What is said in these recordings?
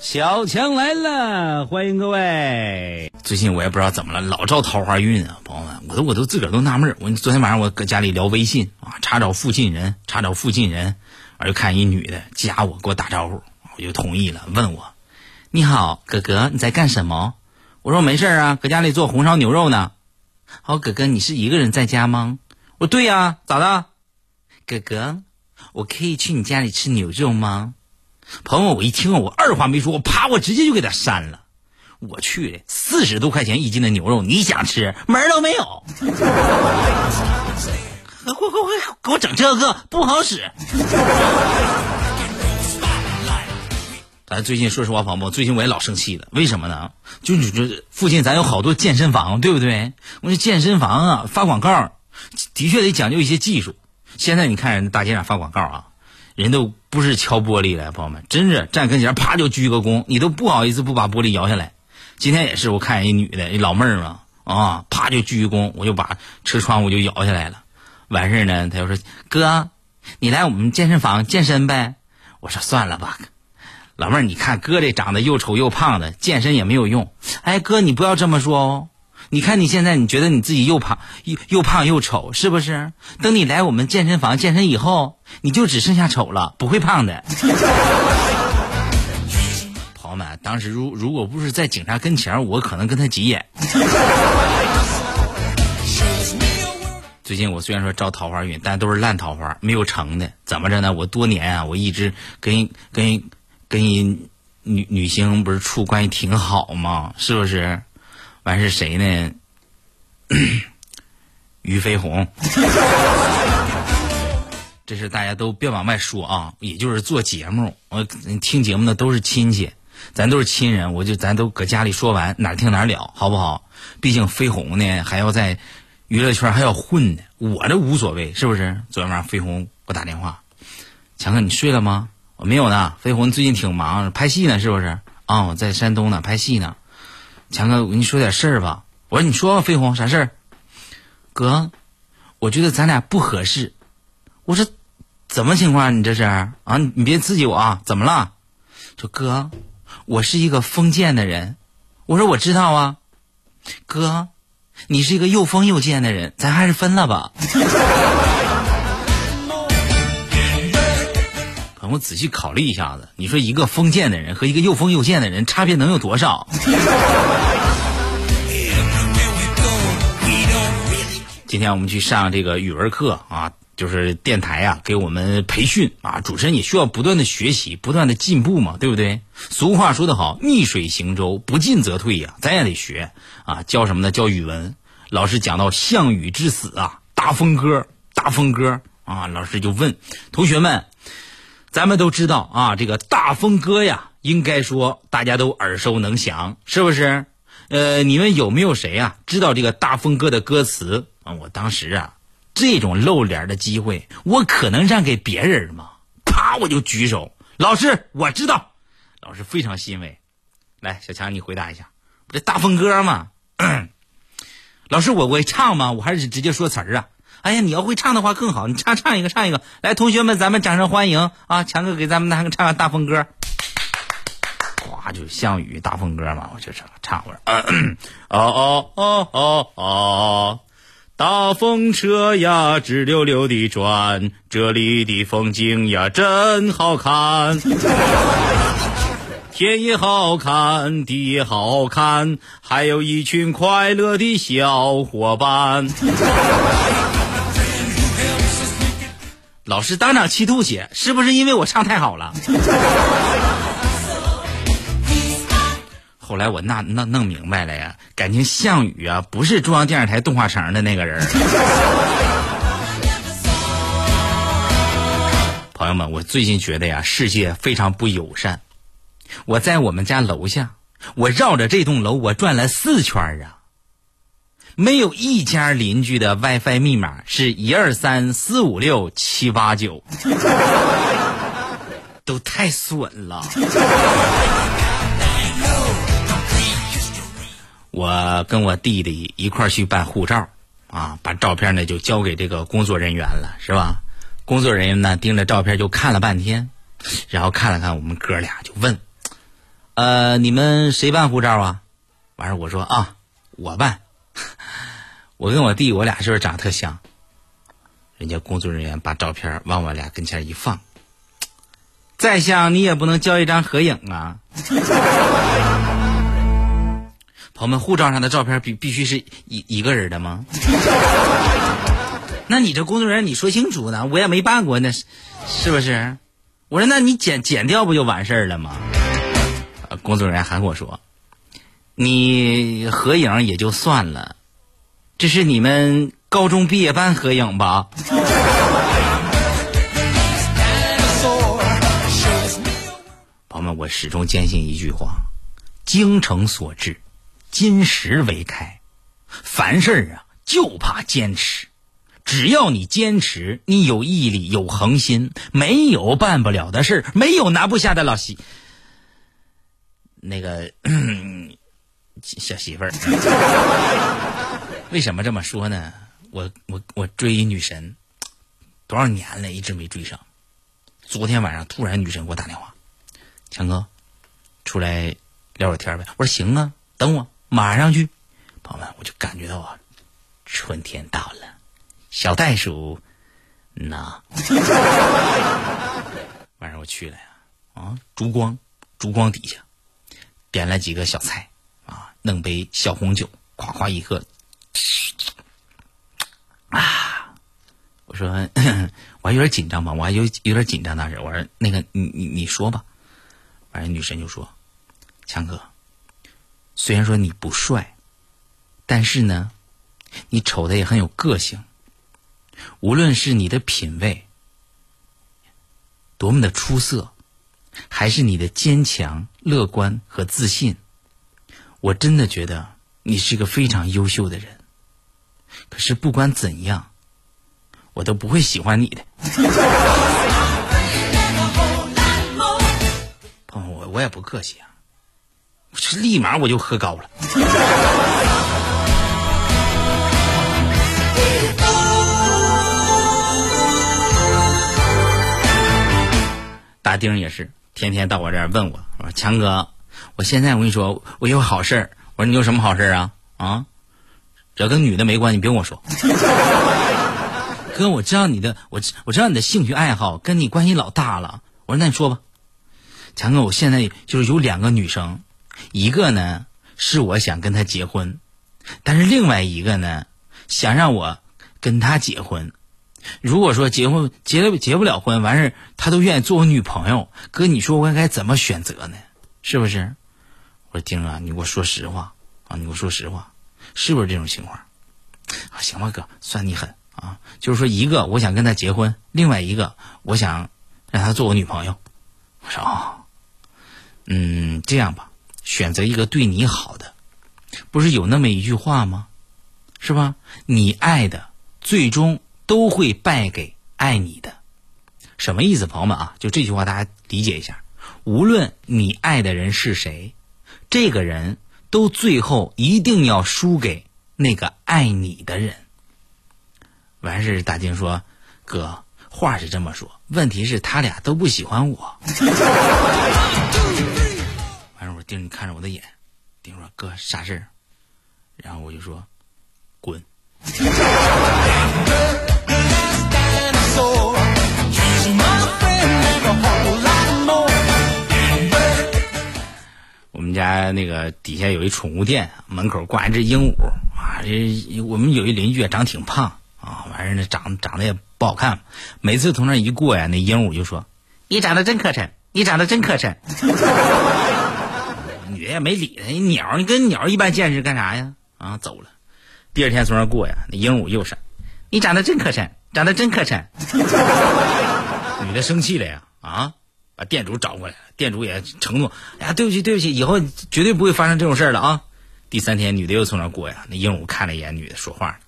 小强来了，欢迎各位。最近我也不知道怎么了，老照桃花运啊，朋友们，我都我都自个儿都纳闷儿。我昨天晚上我搁家里聊微信啊，查找附近人，查找附近人，完就看一女的加我，给我打招呼，我就同意了，问我：“你好，哥哥，你在干什么？”我说：“没事啊，搁家里做红烧牛肉呢。”好，哥哥，你是一个人在家吗？我说：“对呀，咋的？”哥哥，我可以去你家里吃牛肉吗？朋友，我一听，我二话没说，我啪，我直接就给他删了。我去的，四十多块钱一斤的牛肉，你想吃门都没有。快快快，给我整这个不好使。咱最近说实话，朋友，最近我也老生气了。为什么呢？就你这附近咱有好多健身房，对不对？我说健身房啊，发广告的确得讲究一些技术。现在你看人大街上发广告啊。人都不是敲玻璃了，朋友们，真是站跟前啪就鞠个躬，你都不好意思不把玻璃摇下来。今天也是，我看一女的，一老妹儿嘛，啊，啪就鞠一躬，我就把车窗户就摇下来了。完事儿呢，他就说：“哥，你来我们健身房健身呗？”我说：“算了吧，老妹儿，你看哥这长得又丑又胖的，健身也没有用。”哎，哥，你不要这么说哦。你看你现在，你觉得你自己又胖又又胖又丑，是不是？等你来我们健身房健身以后，你就只剩下丑了，不会胖的。朋友们，当时如如果不是在警察跟前，我可能跟他急眼。最近我虽然说招桃花运，但都是烂桃花，没有成的。怎么着呢？我多年啊，我一直跟跟跟一女女星不是处关系挺好吗？是不是？完是谁呢？于飞鸿，这是大家都别往外说啊，也就是做节目，我听节目的都是亲戚，咱都是亲人，我就咱都搁家里说完，哪听哪了，好不好？毕竟飞鸿呢还要在娱乐圈还要混呢，我这无所谓，是不是？昨天晚上飞鸿给我打电话，强哥你睡了吗？我没有呢，飞鸿最近挺忙，拍戏呢，是不是？啊，我在山东呢，拍戏呢。强哥，我跟你说点事儿吧。我说你说吧，飞鸿啥事儿？哥，我觉得咱俩不合适。我说怎么情况？你这是啊？你别刺激我啊！怎么了？说哥，我是一个封建的人。我说我知道啊。哥，你是一个又疯又贱的人，咱还是分了吧。我仔细考虑一下子，你说一个封建的人和一个又疯又贱的人，差别能有多少？今天我们去上这个语文课啊，就是电台啊给我们培训啊，主持人也需要不断的学习，不断的进步嘛，对不对？俗话说得好，逆水行舟，不进则退呀，咱也得学啊。教什么呢？教语文。老师讲到项羽之死啊，大风歌，大风歌啊，老师就问同学们。咱们都知道啊，这个大风歌呀，应该说大家都耳熟能详，是不是？呃，你们有没有谁啊知道这个大风歌的歌词啊？我当时啊，这种露脸的机会，我可能让给别人吗？啪，我就举手，老师，我知道。老师非常欣慰，来，小强，你回答一下，这大风歌嘛？老师，我会唱吗？我还是直接说词儿啊？哎呀，你要会唱的话更好，你唱唱一个，唱一个。来，同学们，咱们掌声欢迎啊！强哥给咱们唱个唱个大风歌，哇，就项羽大风歌嘛，我就唱唱会儿。哦哦哦哦哦，大风车呀直溜溜的转，这里的风景呀真好看，天也好看，地也好看，还有一群快乐的小伙伴。老师当场气吐血，是不是因为我唱太好了？后来我那那弄明白了呀，感情项羽啊不是中央电视台动画城的那个人。朋友们，我最近觉得呀，世界非常不友善。我在我们家楼下，我绕着这栋楼我转了四圈啊。没有一家邻居的 WiFi 密码是一二三四五六七八九，都太损了。我跟我弟弟一块去办护照，啊，把照片呢就交给这个工作人员了，是吧？工作人员呢盯着照片就看了半天，然后看了看我们哥俩，就问：“呃，你们谁办护照啊？完事我说啊，我办。我跟我弟，我俩是不是长得特像？人家工作人员把照片往我俩跟前一放，再像你也不能交一张合影啊！朋友们，护照上的照片必必须是一一个人的吗？那你这工作人员你说清楚呢？我也没办过，那是是不是？我说那你剪剪掉不就完事儿了吗？工作人员还跟我说，你合影也就算了。这是你们高中毕业班合影吧？朋友们，我始终坚信一句话：精诚所至，金石为开。凡事啊，就怕坚持。只要你坚持，你有毅力，有恒心，没有办不了的事没有拿不下的老西。那个小媳妇儿。为什么这么说呢？我我我追一女神，多少年了，一直没追上。昨天晚上突然女神给我打电话，强哥，出来聊会天呗。我说行啊，等我马上去。朋友们，我就感觉到啊，春天到了，小袋鼠，那 晚上我去了呀，啊，烛光，烛光底下点了几个小菜啊，弄杯小红酒，夸夸一喝。啊！我说 我还有点紧张吧，我还有有点紧张当时。我说那个你你你说吧。完了，女神就说：“强哥，虽然说你不帅，但是呢，你瞅的也很有个性。无论是你的品味多么的出色，还是你的坚强、乐观和自信，我真的觉得你是一个非常优秀的人。”可是不管怎样，我都不会喜欢你的。朋 友，我我也不客气啊，这立马我就喝高了。大丁也是天天到我这儿问我，我说强哥，我现在我跟你说，我有好事。我说你有什么好事啊？啊？只要跟女的没关系，你别跟我说。哥，我知道你的，我我知道你的兴趣爱好跟你关系老大了。我说那你说吧，强哥，我现在就是有两个女生，一个呢是我想跟她结婚，但是另外一个呢想让我跟她结婚。如果说结婚结了结不了婚，完事她都愿意做我女朋友，哥，你说我该怎么选择呢？是不是？我说丁啊，你给我说实话啊，你给我说实话。是不是这种情况？啊，行吧，哥，算你狠啊！就是说，一个我想跟他结婚，另外一个我想让他做我女朋友。我说啊，嗯，这样吧，选择一个对你好的，不是有那么一句话吗？是吧？你爱的最终都会败给爱你的。什么意思，朋友们啊？就这句话，大家理解一下。无论你爱的人是谁，这个人。都最后一定要输给那个爱你的人。完事，大丁说：“哥，话是这么说，问题是他俩都不喜欢我。”完事，我丁，你看着我的眼。丁说：“哥，啥事儿？”然后我就说：“滚。”们家那个底下有一宠物店，门口挂一只鹦鹉啊。这我们有一邻居长挺胖啊，完事儿呢长长得也不好看。每次从那一过呀，那鹦鹉就说：“你长得真磕碜，你长得真磕碜。” 女的也没理他，鸟你跟鸟一般见识干啥呀？啊，走了。第二天从那过呀，那鹦鹉又是：“你长得真磕碜，长得真磕碜。” 女的生气了呀，啊！把店主找过来了，店主也承诺：“哎呀，对不起，对不起，以后绝对不会发生这种事儿了啊！”第三天，女的又从那过呀，那鹦鹉看了一眼女的，说话：“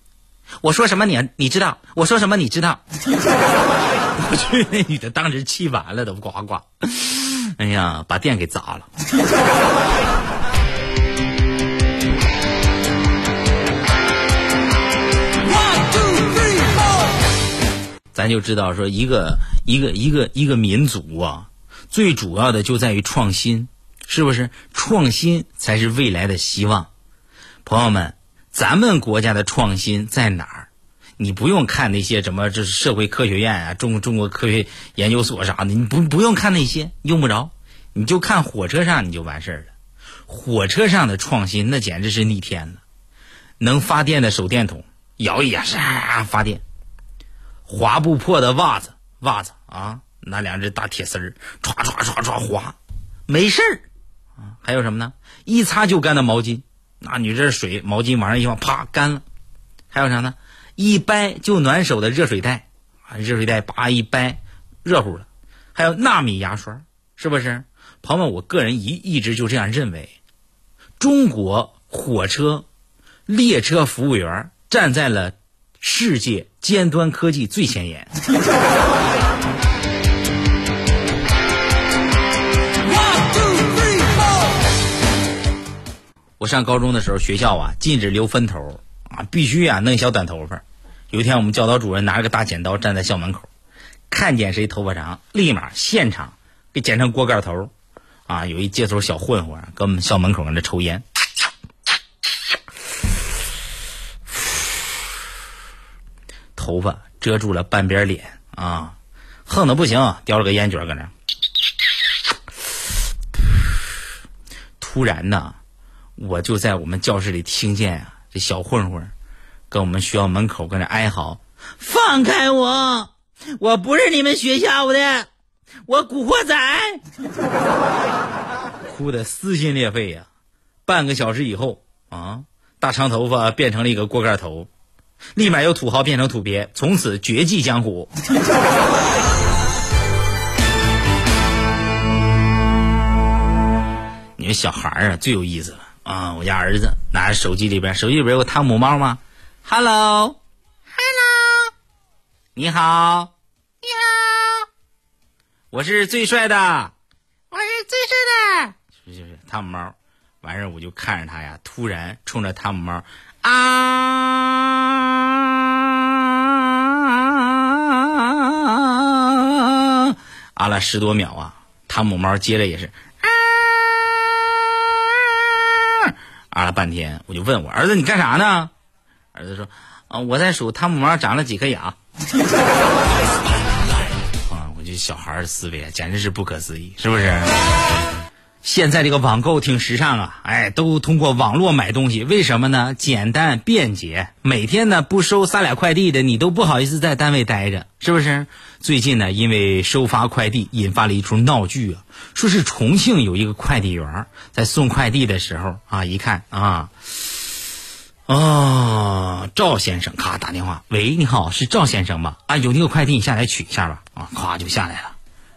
我说什么你你知道？我说什么你知道？” 我去，那女的当时气完了，都呱呱，哎呀，把店给砸了。咱就知道说，一个一个一个一个民族啊。最主要的就在于创新，是不是？创新才是未来的希望。朋友们，咱们国家的创新在哪儿？你不用看那些什么，这是社会科学院啊，中中国科学研究所啥的，你不不用看那些，用不着，你就看火车上你就完事儿了。火车上的创新那简直是逆天了，能发电的手电筒摇一摇，唰发电；划不破的袜子，袜子啊，拿两只大铁丝儿，唰唰唰唰划，没事儿啊。还有什么呢？一擦就干的毛巾，那你这水毛巾往上一放，啪干了。还有啥呢？一掰就暖手的热水袋，啊，热水袋叭一掰，热乎了。还有纳米牙刷，是不是？朋友们，我个人一一直就这样认为，中国火车列车服务员站在了世界尖端科技最前沿。我上高中的时候，学校啊禁止留分头。啊，必须啊，弄小短头发。有一天，我们教导主任拿着个大剪刀站在校门口，看见谁头发长，立马现场给剪成锅盖头。啊，有一街头小混混搁我们校门口搁那抽烟，头发遮住了半边脸啊，横的不行，叼了个烟卷搁那。突然呢，我就在我们教室里听见啊。这小混混，跟我们学校门口跟那哀嚎：“放开我！我不是你们学校的，我古惑仔！” 哭的撕心裂肺呀！半个小时以后啊，大长头发变成了一个锅盖头，立马由土豪变成土鳖，从此绝迹江湖。你们小孩啊，最有意思了。啊，我家儿子拿着手机里边，手机里边有个汤姆猫吗？Hello，Hello，你好，你好，我是最帅的，我是最帅的，是是是汤姆猫。完事儿我就看着他呀，突然冲着汤姆猫啊啊了十多秒啊，汤姆猫接着也是。啊了半天，我就问我儿子：“你干啥呢？”儿子说：“啊，我在数汤姆猫长了几颗牙。”啊，我这小孩的思维简直是不可思议，是不是？现在这个网购挺时尚啊，哎，都通过网络买东西，为什么呢？简单便捷，每天呢不收仨俩快递的，你都不好意思在单位待着，是不是？最近呢，因为收发快递引发了一出闹剧啊，说是重庆有一个快递员在送快递的时候啊，一看啊，哦，赵先生，咔打电话，喂，你好，是赵先生吗？啊，有那个快递，你下来取一下吧。啊，咵就下来了。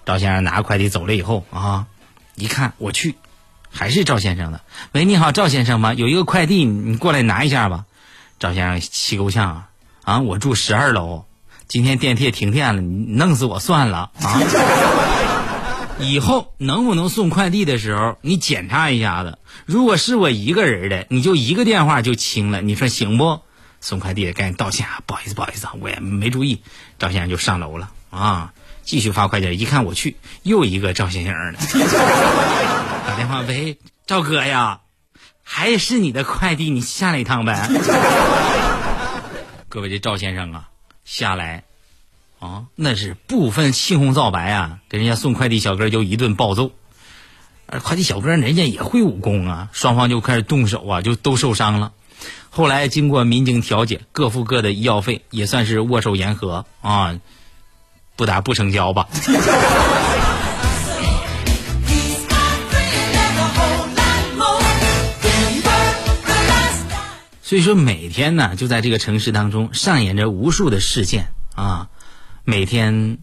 赵先生拿快递走了以后啊。一看我去，还是赵先生的。喂，你好，赵先生吗？有一个快递，你过来拿一下吧。赵先生气够呛啊！啊，我住十二楼，今天电梯停电了，你弄死我算了啊！以后能不能送快递的时候，你检查一下子。如果是我一个人的，你就一个电话就清了。你说行不？送快递的赶紧道歉啊！不好意思，不好意思，我也没注意。赵先生就上楼了啊。继续发快递，一看我去，又一个赵先生的，打电话喂，赵哥呀，还是你的快递，你下来一趟呗。各位这赵先生啊，下来，啊，那是不分青红皂白啊，给人家送快递小哥就一顿暴揍。快递小哥人家也会武功啊，双方就开始动手啊，就都受伤了。后来经过民警调解，各付各的医药费，也算是握手言和啊。不打不成交吧。所以说，每天呢，就在这个城市当中上演着无数的事件啊。每天，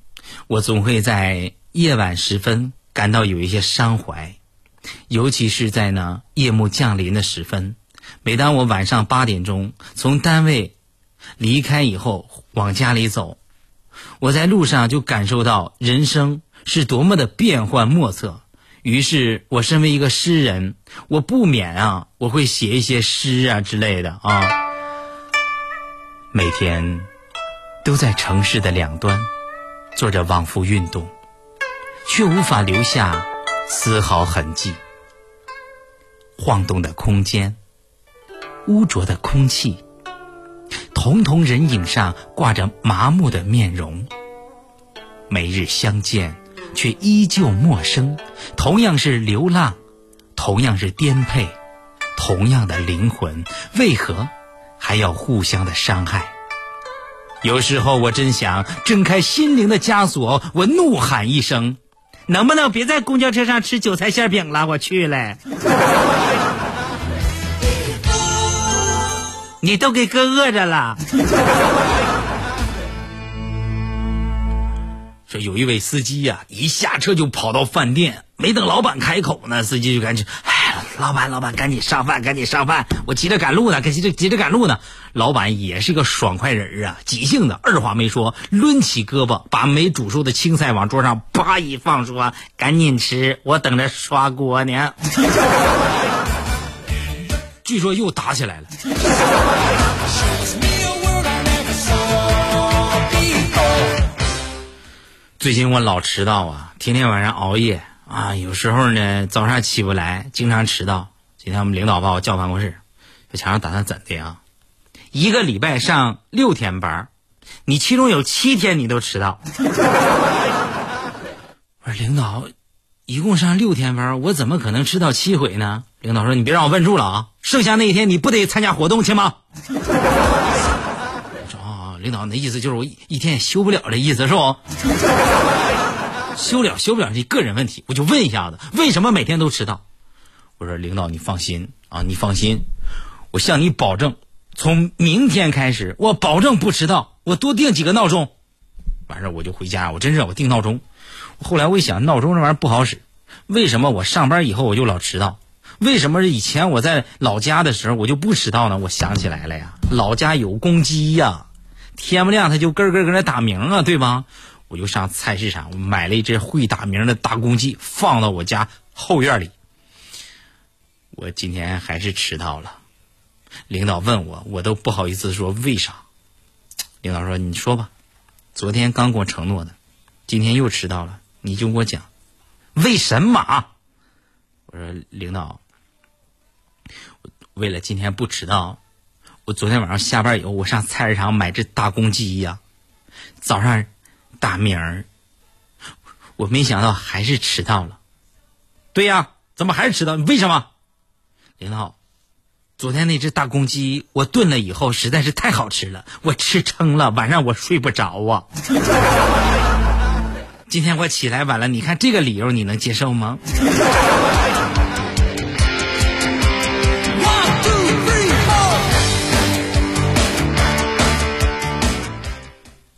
我总会在夜晚时分感到有一些伤怀，尤其是在呢夜幕降临的时分。每当我晚上八点钟从单位离开以后，往家里走。我在路上就感受到人生是多么的变幻莫测，于是我身为一个诗人，我不免啊，我会写一些诗啊之类的啊。每天都在城市的两端做着往复运动，却无法留下丝毫痕迹。晃动的空间，污浊的空气，瞳瞳人影上挂着麻木的面容。每日相见，却依旧陌生。同样是流浪，同样是颠沛，同样的灵魂，为何还要互相的伤害？有时候我真想挣开心灵的枷锁，我怒喊一声：“能不能别在公交车上吃韭菜馅饼了？我去了！你都给哥饿着了。”说有一位司机呀、一下车就跑到饭店，没等老板开口呢，司机就赶紧：“哎，老板，老板，赶紧上饭，赶紧上饭，我急着赶路呢，急着急着赶路呢。”老板也是个爽快人啊，急性子，二话没说，抡起胳膊，把没煮熟的青菜往桌上啪一放，说：“赶紧吃，我等着刷锅呢。” 据说又打起来了。最近我老迟到啊，天天晚上熬夜啊，有时候呢早上起不来，经常迟到。今天我们领导把我叫办公室，这墙上打算怎的呀？一个礼拜上六天班，你其中有七天你都迟到。我说领导，一共上六天班，我怎么可能迟到七回呢？领导说你别让我问住了啊，剩下那一天你不得参加活动去吗？啊，领导，那意思就是我一天也休不了的意思是不？休了休不了，你个人问题，我就问一下子，为什么每天都迟到？我说领导，你放心啊，你放心，我向你保证，从明天开始，我保证不迟到，我多定几个闹钟。完事我就回家，我真是我定闹钟。后来我一想，闹钟这玩意儿不好使，为什么我上班以后我就老迟到？为什么以前我在老家的时候我就不迟到呢？我想起来了呀，老家有公鸡呀，天不亮它就咯咯咯那打鸣啊，对吧？我就上菜市场买了一只会打鸣的大公鸡，放到我家后院里。我今天还是迟到了，领导问我，我都不好意思说为啥。领导说：“你说吧，昨天刚给我承诺的，今天又迟到了，你就给我讲，为什么？”我说：“领导，为了今天不迟到，我昨天晚上下班以后，我上菜市场买只大公鸡呀，早上打鸣儿，我没想到还是迟到了。对呀，怎么还是迟到？为什么？领导，昨天那只大公鸡我炖了以后实在是太好吃了，我吃撑了，晚上我睡不着啊。今天我起来晚了，你看这个理由你能接受吗？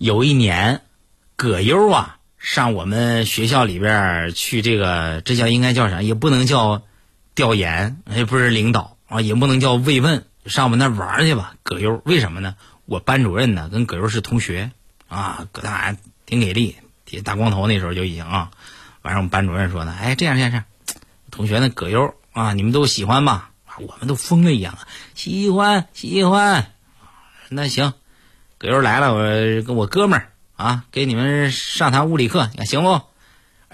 有一年，葛优啊上我们学校里边去，这个这叫应该叫啥？也不能叫调研，也不是领导啊，也不能叫慰问，上我们那玩去吧。葛优为什么呢？我班主任呢跟葛优是同学啊，葛大挺给力，大光头那时候就已经啊。完事我们班主任说呢，哎，这样这样这样，同学呢葛优啊，你们都喜欢吧？我们都疯了一样，喜欢喜欢。那行。葛优来了，我跟我哥们儿啊，给你们上堂物理课，你看行不？啊，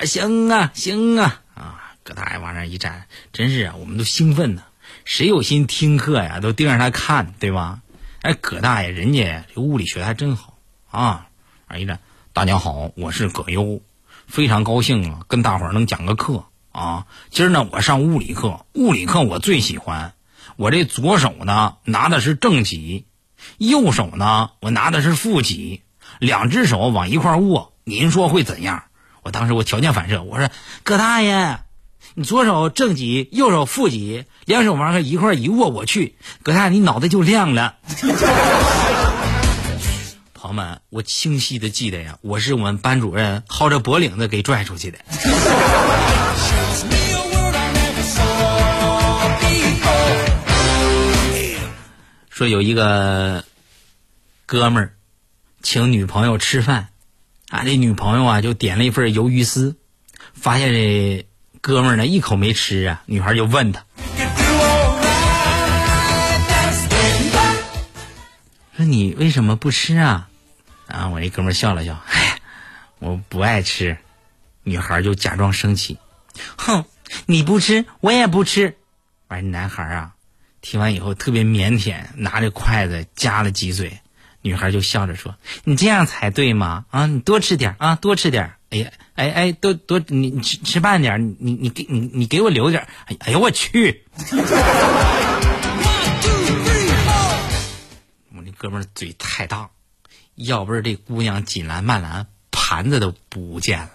行啊，行啊！啊，葛大爷往那一站，真是啊，我们都兴奋呢。谁有心听课呀，都盯着他看，对吧？哎，葛大爷人家这物理学的还真好啊！啊，一站，大家好，我是葛优，非常高兴啊，跟大伙儿能讲个课啊。今儿呢，我上物理课，物理课我最喜欢。我这左手呢，拿的是正极。右手呢，我拿的是负极，两只手往一块握，您说会怎样？我当时我条件反射，我说葛大爷，你左手正极，右手负极，两手往上一块一握，我去，葛大爷你脑袋就亮了。朋友们，我清晰的记得呀，我是我们班主任薅着脖领子给拽出去的。说有一个哥们儿请女朋友吃饭，啊，这女朋友啊就点了一份鱿鱼丝，发现这哥们儿呢一口没吃啊，女孩就问他，说你为什么不吃啊？啊，我这哥们儿笑了笑，哎，我不爱吃。女孩就假装生气，哼，你不吃我也不吃。完，男孩啊，听完以后特别腼腆，拿着筷子夹了几嘴。女孩就笑着说：“你这样才对嘛！啊，你多吃点啊，多吃点。哎呀，哎哎，多多，你你吃吃慢点，你你给你你给我留点。哎哎呦我去！我那哥们儿嘴太大，要不是这姑娘紧拦慢拦，盘子都不见了。